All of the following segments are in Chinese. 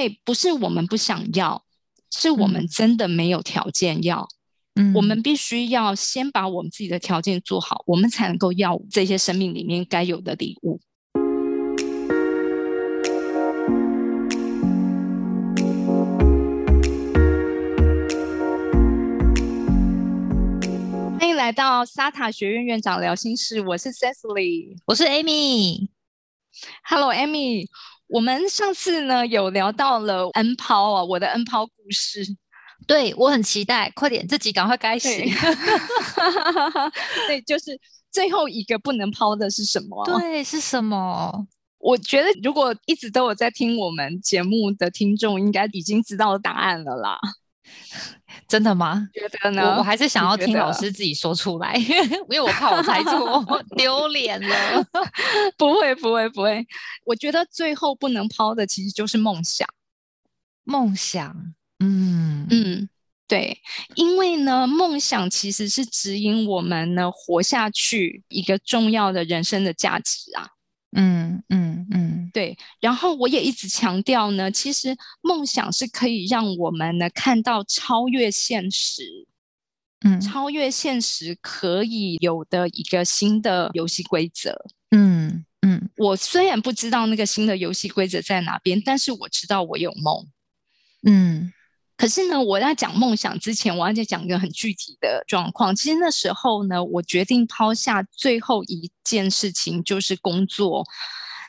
为不是我们不想要，是我们真的没有条件要。嗯，我们必须要先把我们自己的条件做好，我们才能够要这些生命里面该有的礼物。欢迎来到沙塔学院院长聊心事，我是 Cecily，我是 Amy。Hello，Amy。我们上次呢有聊到了 N 抛啊，我的 N 抛故事。对我很期待，快点，自己赶快开始。对 对，就是最后一个不能抛的是什么？对，是什么？我觉得如果一直都有在听我们节目的听众，应该已经知道答案了啦。真的吗？觉得呢？我我还是想要听老师自己说出来，因为我怕我猜错，丢脸了。不会，不会，不会。我觉得最后不能抛的其实就是梦想。梦想，嗯嗯，对，因为呢，梦想其实是指引我们呢活下去一个重要的人生的价值啊。嗯嗯嗯，对。然后我也一直强调呢，其实梦想是可以让我们呢看到超越现实，嗯，超越现实可以有的一个新的游戏规则。嗯嗯，我虽然不知道那个新的游戏规则在哪边，但是我知道我有梦。嗯。可是呢，我在讲梦想之前，我要再讲一个很具体的状况。其实那时候呢，我决定抛下最后一件事情，就是工作。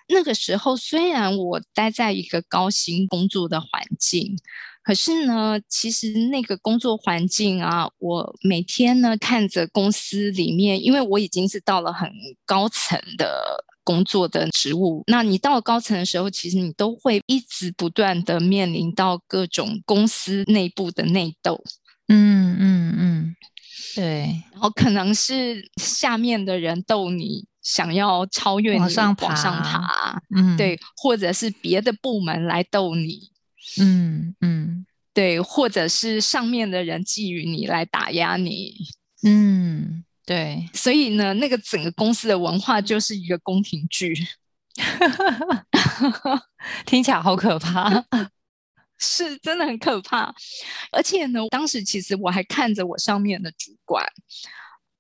那个时候，虽然我待在一个高薪工作的环境，可是呢，其实那个工作环境啊，我每天呢看着公司里面，因为我已经是到了很高层的。工作的职务，那你到了高层的时候，其实你都会一直不断的面临到各种公司内部的内斗，嗯嗯嗯，对，然后可能是下面的人斗你，想要超越你往上往上爬，嗯，对，或者是别的部门来斗你，嗯嗯，对，或者是上面的人觊觎你来打压你，嗯。对，所以呢，那个整个公司的文化就是一个宫廷剧，听起来好可怕，是真的很可怕。而且呢，当时其实我还看着我上面的主管，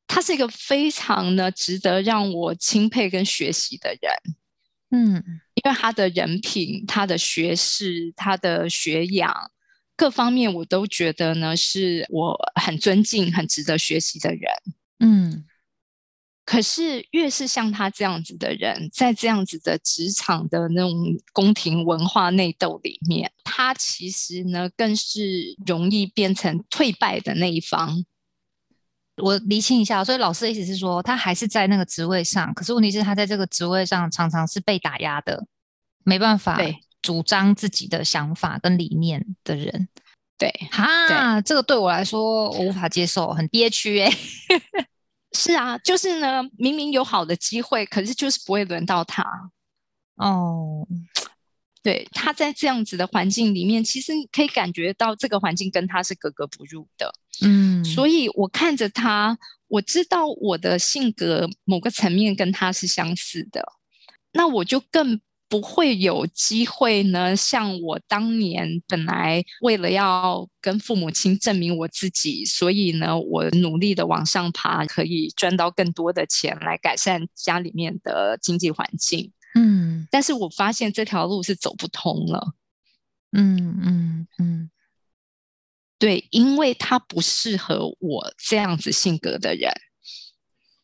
他是一个非常呢值得让我钦佩跟学习的人。嗯，因为他的人品、他的学识、他的学养各方面，我都觉得呢是我很尊敬、很值得学习的人。嗯，可是越是像他这样子的人，在这样子的职场的那种宫廷文化内斗里面，他其实呢更是容易变成退败的那一方。我厘清一下，所以老师的意思是说，他还是在那个职位上，可是问题是，他在这个职位上常常是被打压的，没办法主张自己的想法跟理念的人。对，哈，这个对我来说我无法接受，很憋屈哎。是啊，就是呢，明明有好的机会，可是就是不会轮到他。哦，对，他在这样子的环境里面，其实你可以感觉到这个环境跟他是格格不入的。嗯，所以我看着他，我知道我的性格某个层面跟他是相似的，那我就更。不会有机会呢，像我当年本来为了要跟父母亲证明我自己，所以呢，我努力的往上爬，可以赚到更多的钱来改善家里面的经济环境。嗯，但是我发现这条路是走不通了。嗯嗯嗯，对，因为他不适合我这样子性格的人。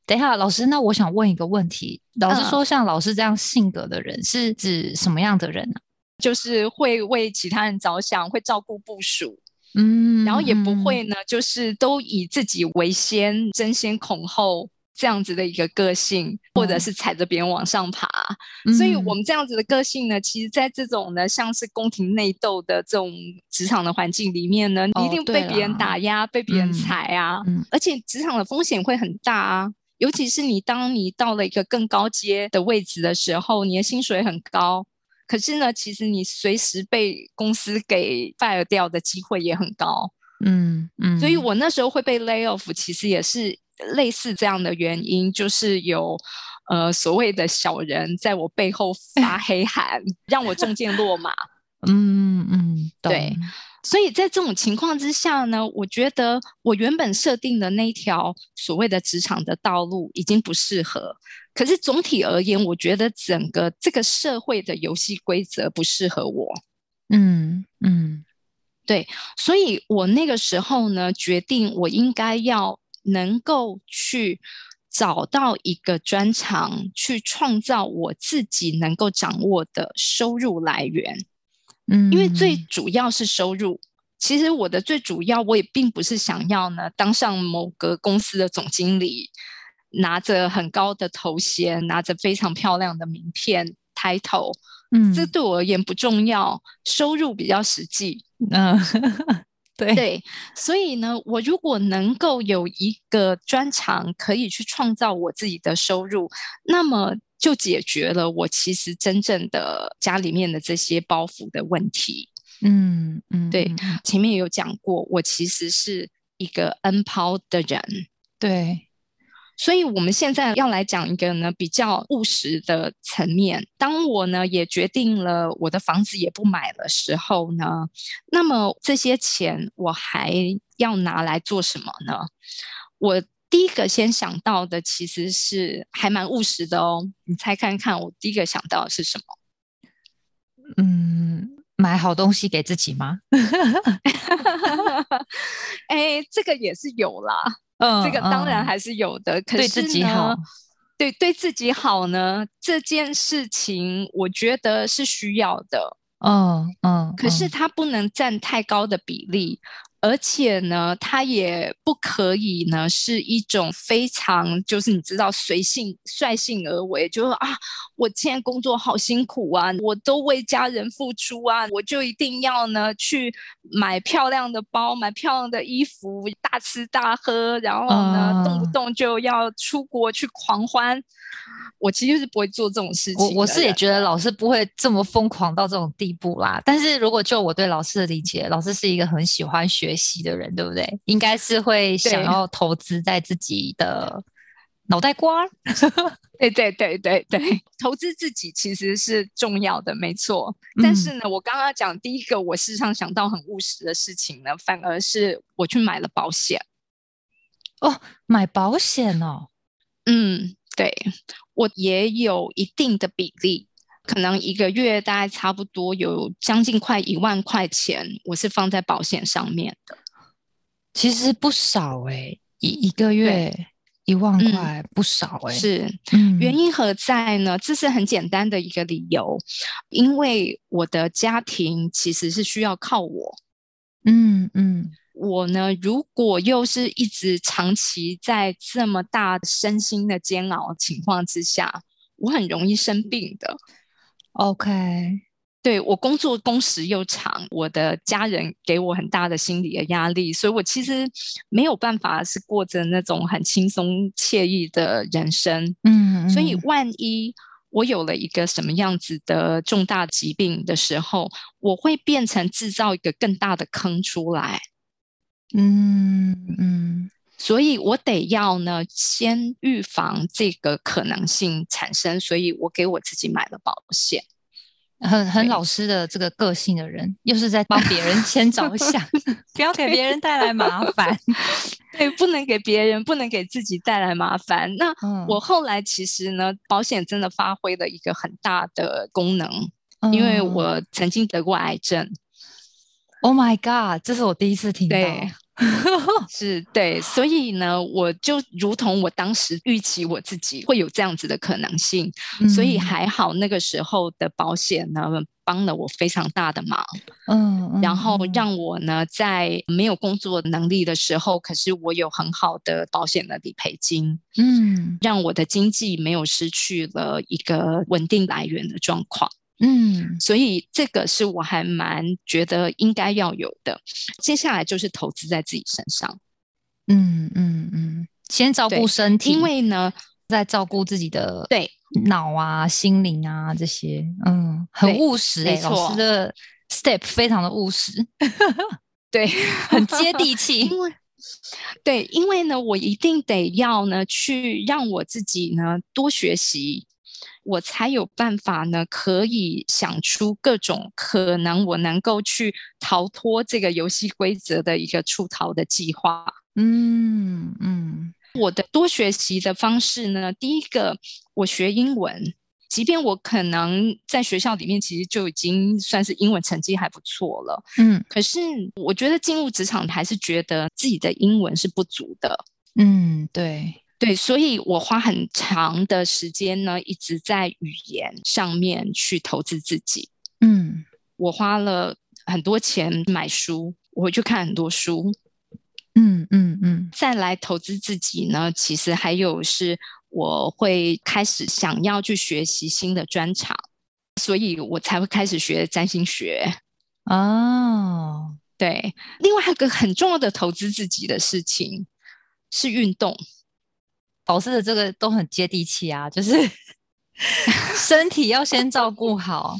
等一下，老师，那我想问一个问题。老师说，像老师这样性格的人，是指什么样的人呢？就是会为其他人着想，会照顾部署，嗯，然后也不会呢，就是都以自己为先，争先恐后这样子的一个个性，或者是踩着别人往上爬。所以，我们这样子的个性呢，其实在这种呢，像是宫廷内斗的这种职场的环境里面呢，一定被别人打压，被别人踩啊，而且职场的风险会很大啊。尤其是你，当你到了一个更高阶的位置的时候，你的薪水很高，可是呢，其实你随时被公司给 fire 掉的机会也很高。嗯嗯，所以我那时候会被 lay off，其实也是类似这样的原因，就是有呃所谓的小人在我背后发 黑函，让我中箭落马。嗯嗯对。所以在这种情况之下呢，我觉得我原本设定的那一条所谓的职场的道路已经不适合。可是总体而言，我觉得整个这个社会的游戏规则不适合我。嗯嗯，对。所以我那个时候呢，决定我应该要能够去找到一个专长，去创造我自己能够掌握的收入来源。嗯，因为最主要是收入。其实我的最主要，我也并不是想要呢当上某个公司的总经理，拿着很高的头衔，拿着非常漂亮的名片 title。嗯，这对我而言不重要，收入比较实际。嗯，对对。所以呢，我如果能够有一个专长，可以去创造我自己的收入，那么。就解决了我其实真正的家里面的这些包袱的问题。嗯嗯，对，前面也有讲过，我其实是一个 N 抛的人。对，所以我们现在要来讲一个呢比较务实的层面。当我呢也决定了我的房子也不买的时候呢，那么这些钱我还要拿来做什么呢？我。第一个先想到的其实是还蛮务实的哦，你猜看看，我第一个想到的是什么？嗯，买好东西给自己吗？哎，这个也是有啦，嗯，这个当然还是有的。可是自己好，对对自己好呢，这件事情我觉得是需要的。嗯嗯，可是它不能占太高的比例。而且呢，它也不可以呢，是一种非常就是你知道随性率性而为，就是啊，我现在工作好辛苦啊，我都为家人付出啊，我就一定要呢去买漂亮的包，买漂亮的衣服，大吃大喝，然后呢动不动就要出国去狂欢。我其实是不会做这种事情。我我是也觉得老师不会这么疯狂到这种地步啦。但是如果就我对老师的理解，老师是一个很喜欢学习的人，对不对？应该是会想要投资在自己的脑袋瓜。对对对对对，投资自己其实是重要的，没错。但是呢，我刚刚讲第一个，我事实上想到很务实的事情呢，反而是我去买了保险。哦，买保险哦，嗯。对我也有一定的比例，可能一个月大概差不多有将近快一万块钱，我是放在保险上面的。其实不少哎，一一个月一万块不少哎。是，原因何在呢？这是很简单的一个理由，因为我的家庭其实是需要靠我。嗯嗯。我呢，如果又是一直长期在这么大身心的煎熬情况之下，我很容易生病的。OK，对我工作工时又长，我的家人给我很大的心理的压力，所以我其实没有办法是过着那种很轻松惬意的人生。嗯，所以万一我有了一个什么样子的重大疾病的时候，我会变成制造一个更大的坑出来。嗯嗯，所以我得要呢，先预防这个可能性产生，所以我给我自己买了保险。很很老师的这个个性的人，又是在帮别人先着想，不要给别人带来麻烦。对，不能给别人，不能给自己带来麻烦。那我后来其实呢，保险真的发挥了一个很大的功能，因为我曾经得过癌症。Oh my god！这是我第一次听到，是对，所以呢，我就如同我当时预期我自己会有这样子的可能性，所以还好那个时候的保险呢帮了我非常大的忙，嗯，然后让我呢在没有工作能力的时候，可是我有很好的保险的理赔金，嗯，让我的经济没有失去了一个稳定来源的状况。嗯，所以这个是我还蛮觉得应该要有的。接下来就是投资在自己身上。嗯嗯嗯，先照顾身体，因为呢，在照顾自己的对脑啊、心灵啊这些。嗯，很务实诶，老师的 step 非常的务实，对，很接地气。因为对，因为呢，我一定得要呢去让我自己呢多学习。我才有办法呢，可以想出各种可能我能够去逃脱这个游戏规则的一个出逃的计划。嗯嗯，我的多学习的方式呢，第一个我学英文，即便我可能在学校里面其实就已经算是英文成绩还不错了，嗯，可是我觉得进入职场还是觉得自己的英文是不足的。嗯，对。对，所以我花很长的时间呢，一直在语言上面去投资自己。嗯，我花了很多钱买书，我会去看很多书。嗯嗯嗯，再来投资自己呢，其实还有是我会开始想要去学习新的专长，所以我才会开始学占星学。哦，对，另外还有个很重要的投资自己的事情是运动。老师的这个都很接地气啊，就是 身体要先照顾好，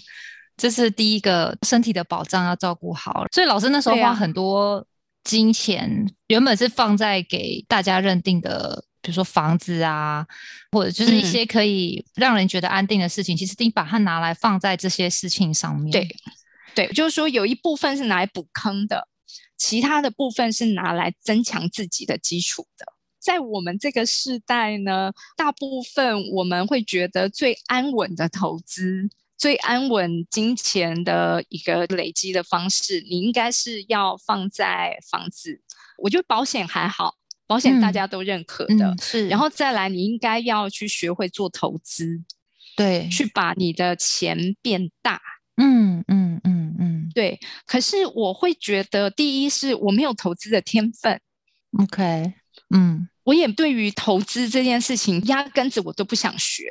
这是第一个身体的保障要照顾好。所以老师那时候花很多金钱，原本是放在给大家认定的，比如说房子啊，或者就是一些可以让人觉得安定的事情。其实你把它拿来放在这些事情上面，对对，就是说有一部分是拿来补坑的，其他的部分是拿来增强自己的基础的。在我们这个时代呢，大部分我们会觉得最安稳的投资、最安稳金钱的一个累积的方式，你应该是要放在房子。我觉得保险还好，保险大家都认可的。是，然后再来，你应该要去学会做投资，对，去把你的钱变大。嗯嗯嗯嗯，对。可是我会觉得，第一是我没有投资的天分。OK，嗯。我也对于投资这件事情，压根子我都不想学，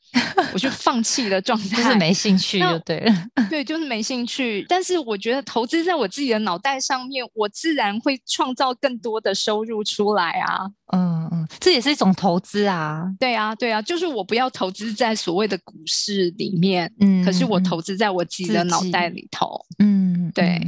我就放弃了状态，就是没兴趣就对了。对，就是没兴趣。但是我觉得投资在我自己的脑袋上面，我自然会创造更多的收入出来啊。嗯嗯，这也是一种投资啊。对啊，对啊，就是我不要投资在所谓的股市里面，嗯，可是我投资在我自己的脑袋里头。嗯，对。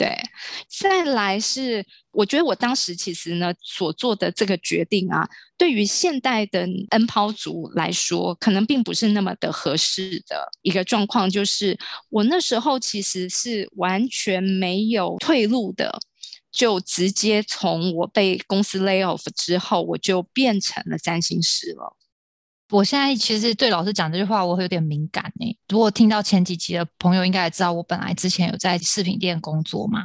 对，再来是，我觉得我当时其实呢所做的这个决定啊，对于现代的 N 抛族来说，可能并不是那么的合适的一个状况。就是我那时候其实是完全没有退路的，就直接从我被公司 lay off 之后，我就变成了占星师了。我现在其实对老师讲这句话，我会有点敏感呢。如果听到前几集的朋友，应该也知道我本来之前有在饰品店工作嘛，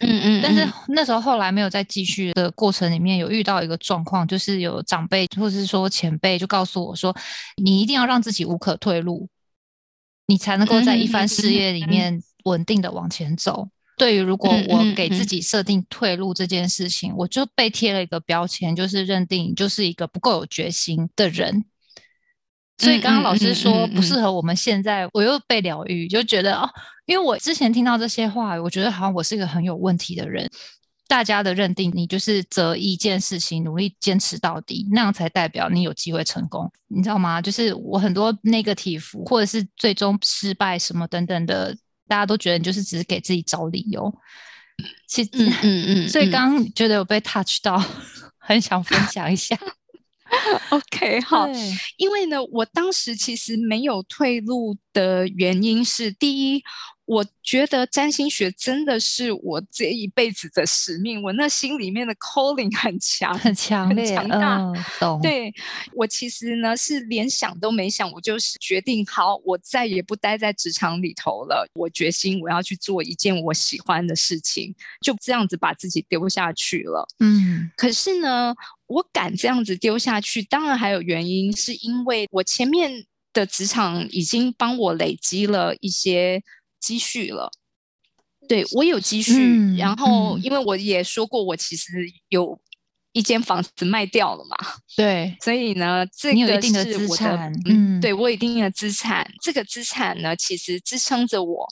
嗯嗯，但是那时候后来没有再继续的过程里面，有遇到一个状况，就是有长辈或者是说前辈就告诉我说，你一定要让自己无可退路，你才能够在一番事业里面稳定的往前走。对于如果我给自己设定退路这件事情，我就被贴了一个标签，就是认定就是一个不够有决心的人。所以刚刚老师说不适合我们现在，我又被疗愈，就觉得哦，因为我之前听到这些话，我觉得好像我是一个很有问题的人。大家的认定，你就是择一件事情努力坚持到底，那样才代表你有机会成功，你知道吗？就是我很多那个体服，或者是最终失败什么等等的，大家都觉得你就是只是给自己找理由。其实，嗯嗯嗯，所以刚刚觉得有被 touch 到，很想分享一下。OK，好，因为呢，我当时其实没有退路的原因是，第一。我觉得占星学真的是我这一辈子的使命，我那心里面的 calling 很强，很强烈，强大。对，我其实呢是连想都没想，我就是决定好，我再也不待在职场里头了。我决心我要去做一件我喜欢的事情，就这样子把自己丢下去了。嗯，可是呢，我敢这样子丢下去，当然还有原因，是因为我前面的职场已经帮我累积了一些。积蓄了，对我有积蓄，然后因为我也说过，我其实有一间房子卖掉了嘛，对，所以呢，这个是我的，嗯，对我有一定的资产，这个资产呢，其实支撑着我，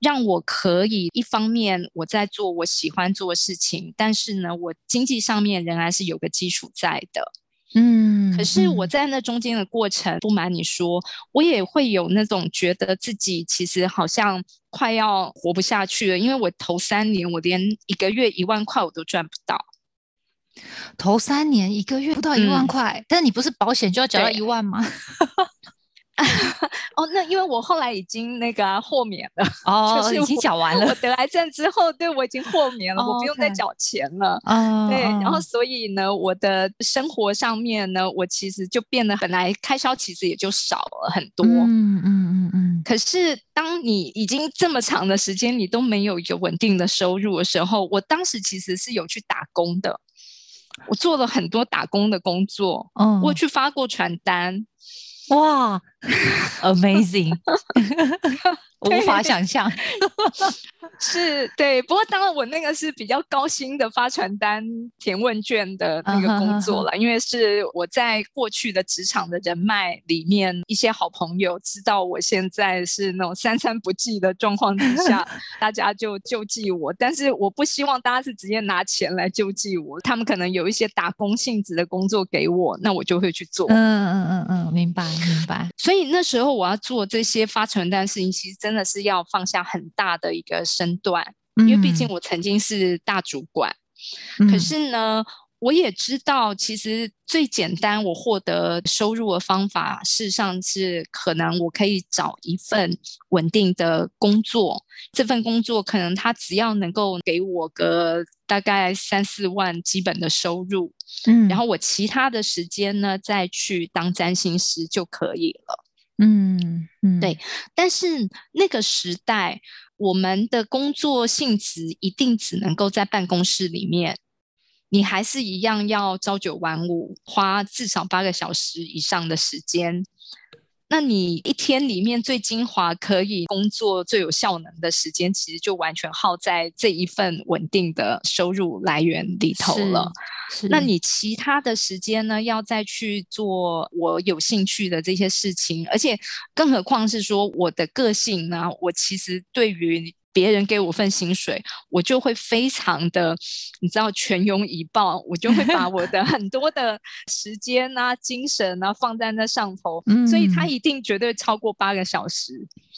让我可以一方面我在做我喜欢做的事情，但是呢，我经济上面仍然是有个基础在的。嗯，可是我在那中间的过程，不瞒你说，我也会有那种觉得自己其实好像快要活不下去了，因为我头三年我连一个月一万块我都赚不到，头三年一个月不到一万块，但是你不是保险就要缴到一万吗？哦，那因为我后来已经那个豁免了，哦，已经缴完了。我得癌症之后，对我已经豁免了，我不用再缴钱了。哦，对，然后所以呢，我的生活上面呢，我其实就变得本来开销其实也就少了很多。嗯嗯嗯嗯。可是当你已经这么长的时间，你都没有一个稳定的收入的时候，我当时其实是有去打工的。我做了很多打工的工作，嗯，我去发过传单，哇 amazing。无法想象，是对。不过当然，我那个是比较高薪的发传单、填问卷的那个工作了，因为是我在过去的职场的人脉里面，一些好朋友知道我现在是那种三餐不济的状况底下，大家就救济我。但是我不希望大家是直接拿钱来救济我，他们可能有一些打工性质的工作给我，那我就会去做。嗯嗯嗯嗯，明白明白。所以那时候我要做这些发传单事情，其实真。真的是要放下很大的一个身段，因为毕竟我曾经是大主管。可是呢，我也知道，其实最简单我获得收入的方法，事实上是可能我可以找一份稳定的工作。这份工作可能他只要能够给我个大概三四万基本的收入，嗯，然后我其他的时间呢，再去当占星师就可以了。嗯嗯，对，但是那个时代，我们的工作性质一定只能够在办公室里面，你还是一样要朝九晚五，花至少八个小时以上的时间。那你一天里面最精华、可以工作最有效能的时间，其实就完全耗在这一份稳定的收入来源里头了。那你其他的时间呢？要再去做我有兴趣的这些事情，而且更何况是说我的个性呢？我其实对于。别人给我份薪水，我就会非常的，你知道，全勇以报，我就会把我的很多的时间啊、精神啊放在那上头，所以他一定绝对超过八个小时，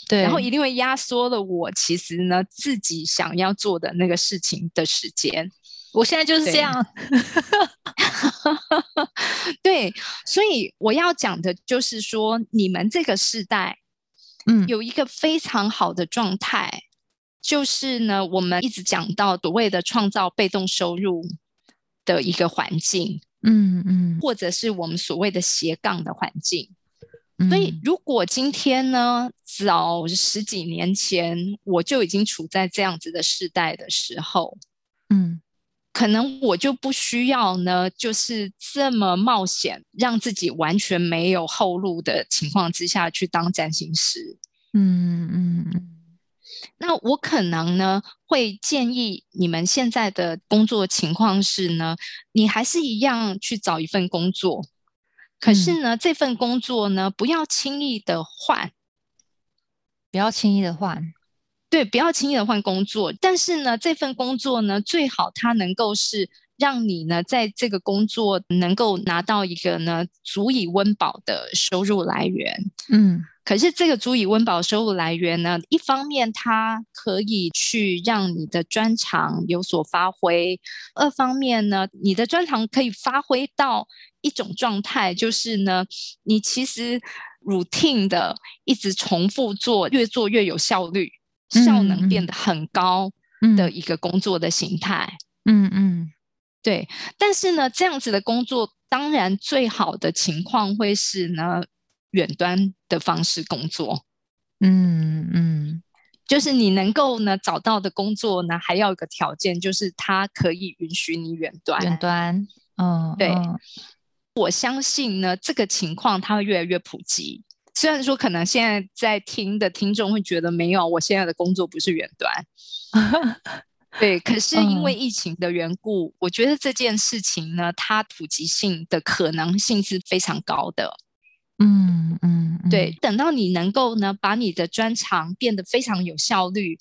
对，然后一定会压缩了我其实呢自己想要做的那个事情的时间。我现在就是这样，对，所以我要讲的就是说，你们这个时代，嗯，有一个非常好的状态。就是呢，我们一直讲到所谓的创造被动收入的一个环境，嗯嗯，或者是我们所谓的斜杠的环境。所以，如果今天呢，早十几年前我就已经处在这样子的时代的时候，嗯，可能我就不需要呢，就是这么冒险，让自己完全没有后路的情况之下去当占星师。嗯嗯嗯。那我可能呢会建议你们现在的工作情况是呢，你还是一样去找一份工作，可是呢这份工作呢不要轻易的换，不要轻易的换，对，不要轻易的换工作。但是呢这份工作呢最好它能够是让你呢在这个工作能够拿到一个呢足以温饱的收入来源，嗯。可是这个足以温饱收入来源呢？一方面它可以去让你的专长有所发挥；二方面呢，你的专长可以发挥到一种状态，就是呢，你其实 routine 的一直重复做，越做越有效率，效能变得很高的一个工作的形态。嗯嗯，对。但是呢，这样子的工作，当然最好的情况会是呢。远端的方式工作，嗯嗯，就是你能够呢找到的工作呢，还要有个条件，就是它可以允许你远端。远端，嗯，对。我相信呢，这个情况它会越来越普及。虽然说可能现在在听的听众会觉得没有，我现在的工作不是远端，对。可是因为疫情的缘故，我觉得这件事情呢，它普及性的可能性是非常高的。嗯嗯，对，等到你能够呢，把你的专长变得非常有效率，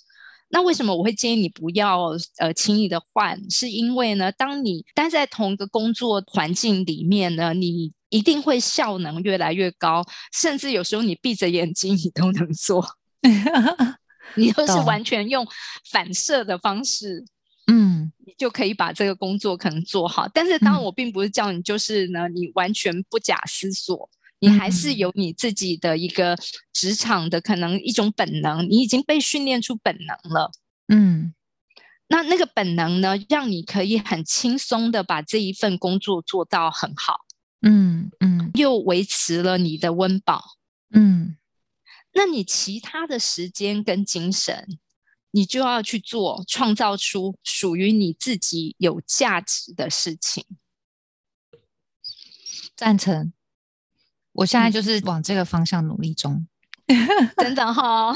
那为什么我会建议你不要呃轻易的换？是因为呢，当你待在同一个工作环境里面呢，你一定会效能越来越高，甚至有时候你闭着眼睛你都能做，你都是完全用反射的方式，嗯，你就可以把这个工作可能做好。但是当然，我并不是叫你就是呢，你完全不假思索。你还是有你自己的一个职场的可能一种本能，你已经被训练出本能了。嗯，那那个本能呢，让你可以很轻松的把这一份工作做到很好。嗯嗯，又维持了你的温饱。嗯，那你其他的时间跟精神，你就要去做，创造出属于你自己有价值的事情。赞成，我现在就是往这个方向努力中。真的哈，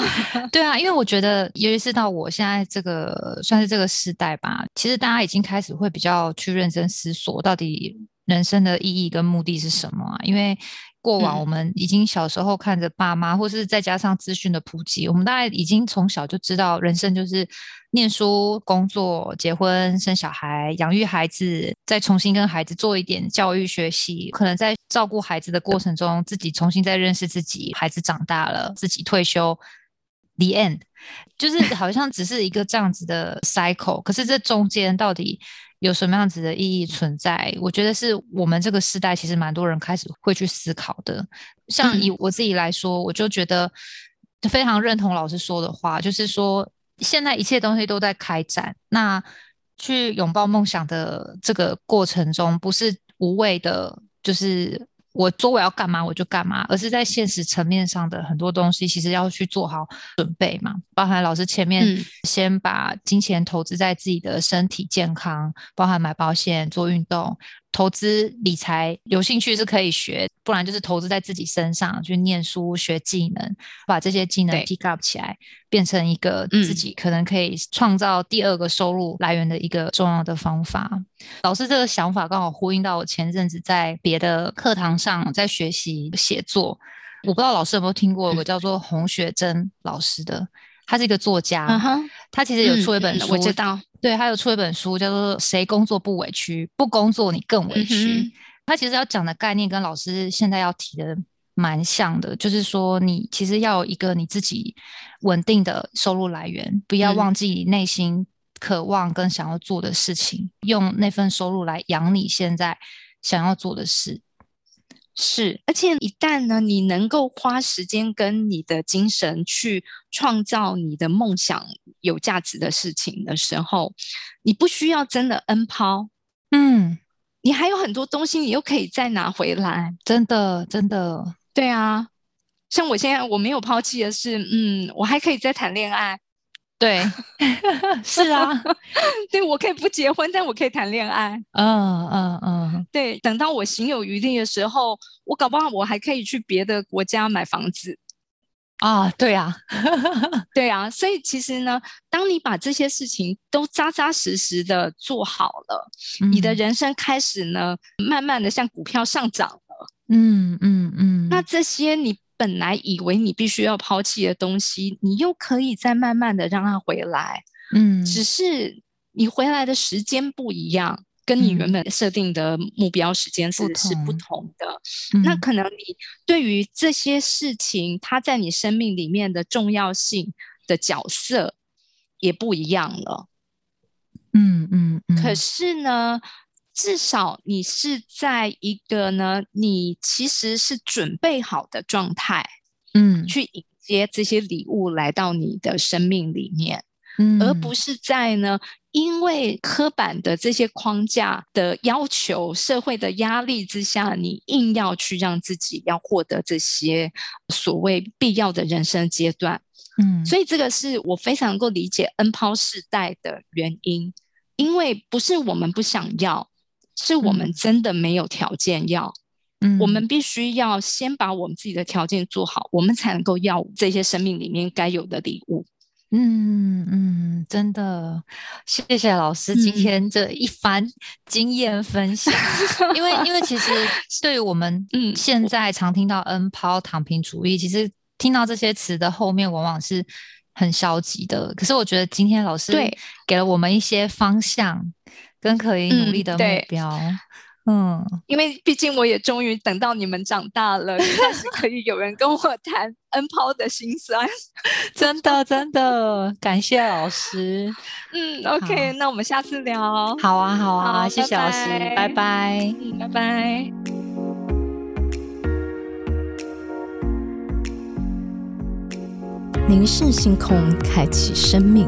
对啊，因为我觉得，尤其是到我现在这个算是这个时代吧，其实大家已经开始会比较去认真思索，到底人生的意义跟目的是什么啊？因为过往我们已经小时候看着爸妈，或是再加上资讯的普及，我们大概已经从小就知道，人生就是念书、工作、结婚、生小孩、养育孩子，再重新跟孩子做一点教育学习，可能在。照顾孩子的过程中，自己重新再认识自己。孩子长大了，自己退休，the end，就是好像只是一个这样子的 cycle。可是这中间到底有什么样子的意义存在？我觉得是我们这个时代其实蛮多人开始会去思考的。像以我自己来说，我就觉得非常认同老师说的话，就是说现在一切东西都在开展，那去拥抱梦想的这个过程中，不是无谓的。就是我说我要干嘛我就干嘛，而是在现实层面上的很多东西，其实要去做好准备嘛。包含老师前面先把金钱投资在自己的身体健康，包含买保险、做运动。投资理财有兴趣是可以学，不然就是投资在自己身上，去念书学技能，把这些技能 pick up 起来，变成一个自己可能可以创造第二个收入来源的一个重要的方法。老师这个想法刚好呼应到我前阵子在别的课堂上在学习写作，我不知道老师有没有听过有个叫做洪雪珍老师的。他是一个作家，他其实有出一本书，我知道，对他有出一本书叫做《谁工作不委屈？不工作你更委屈》。他其实要讲的概念跟老师现在要提的蛮像的，就是说你其实要有一个你自己稳定的收入来源，不要忘记内心渴望跟想要做的事情，用那份收入来养你现在想要做的事。是，而且一旦呢，你能够花时间跟你的精神去创造你的梦想有价值的事情的时候，你不需要真的 N 抛，嗯，你还有很多东西，你又可以再拿回来，真的，真的，对啊，像我现在我没有抛弃的是，嗯，我还可以再谈恋爱。对，是啊，对我可以不结婚，但我可以谈恋爱。嗯嗯嗯，对，等到我行有余力的时候，我搞不好我还可以去别的国家买房子。啊，对啊，对啊，所以其实呢，当你把这些事情都扎扎实实的做好了，你的人生开始呢，慢慢的像股票上涨了。嗯嗯嗯，那这些你。本来以为你必须要抛弃的东西，你又可以再慢慢的让它回来。嗯，只是你回来的时间不一样，跟你原本设定的目标时间是是不同的。那可能你对于这些事情，它在你生命里面的重要性的角色也不一样了。嗯嗯嗯。可是呢？至少你是在一个呢，你其实是准备好的状态，嗯，去迎接这些礼物来到你的生命里面，嗯，而不是在呢，因为刻板的这些框架的要求、社会的压力之下，你硬要去让自己要获得这些所谓必要的人生阶段，嗯，所以这个是我非常能够理解 N 抛世代的原因，因为不是我们不想要。是我们真的没有条件要，嗯，我们必须要先把我们自己的条件做好，我们才能够要这些生命里面该有的礼物。嗯嗯，真的，谢谢老师今天这一番经验分享。因为因为其实 对于我们嗯现在常听到 N 抛躺平主义，其实听到这些词的后面往往是很消极的。可是我觉得今天老师给了我们一些方向。跟可以努力的目标嗯。因为毕竟我也终于等到你们长大了可以有人跟我谈 n 抛的心酸。真的真的感谢老师 嗯 ok 那我们下次聊。好啊好啊谢谢老师拜拜嗯拜拜。凝视星空开启生命。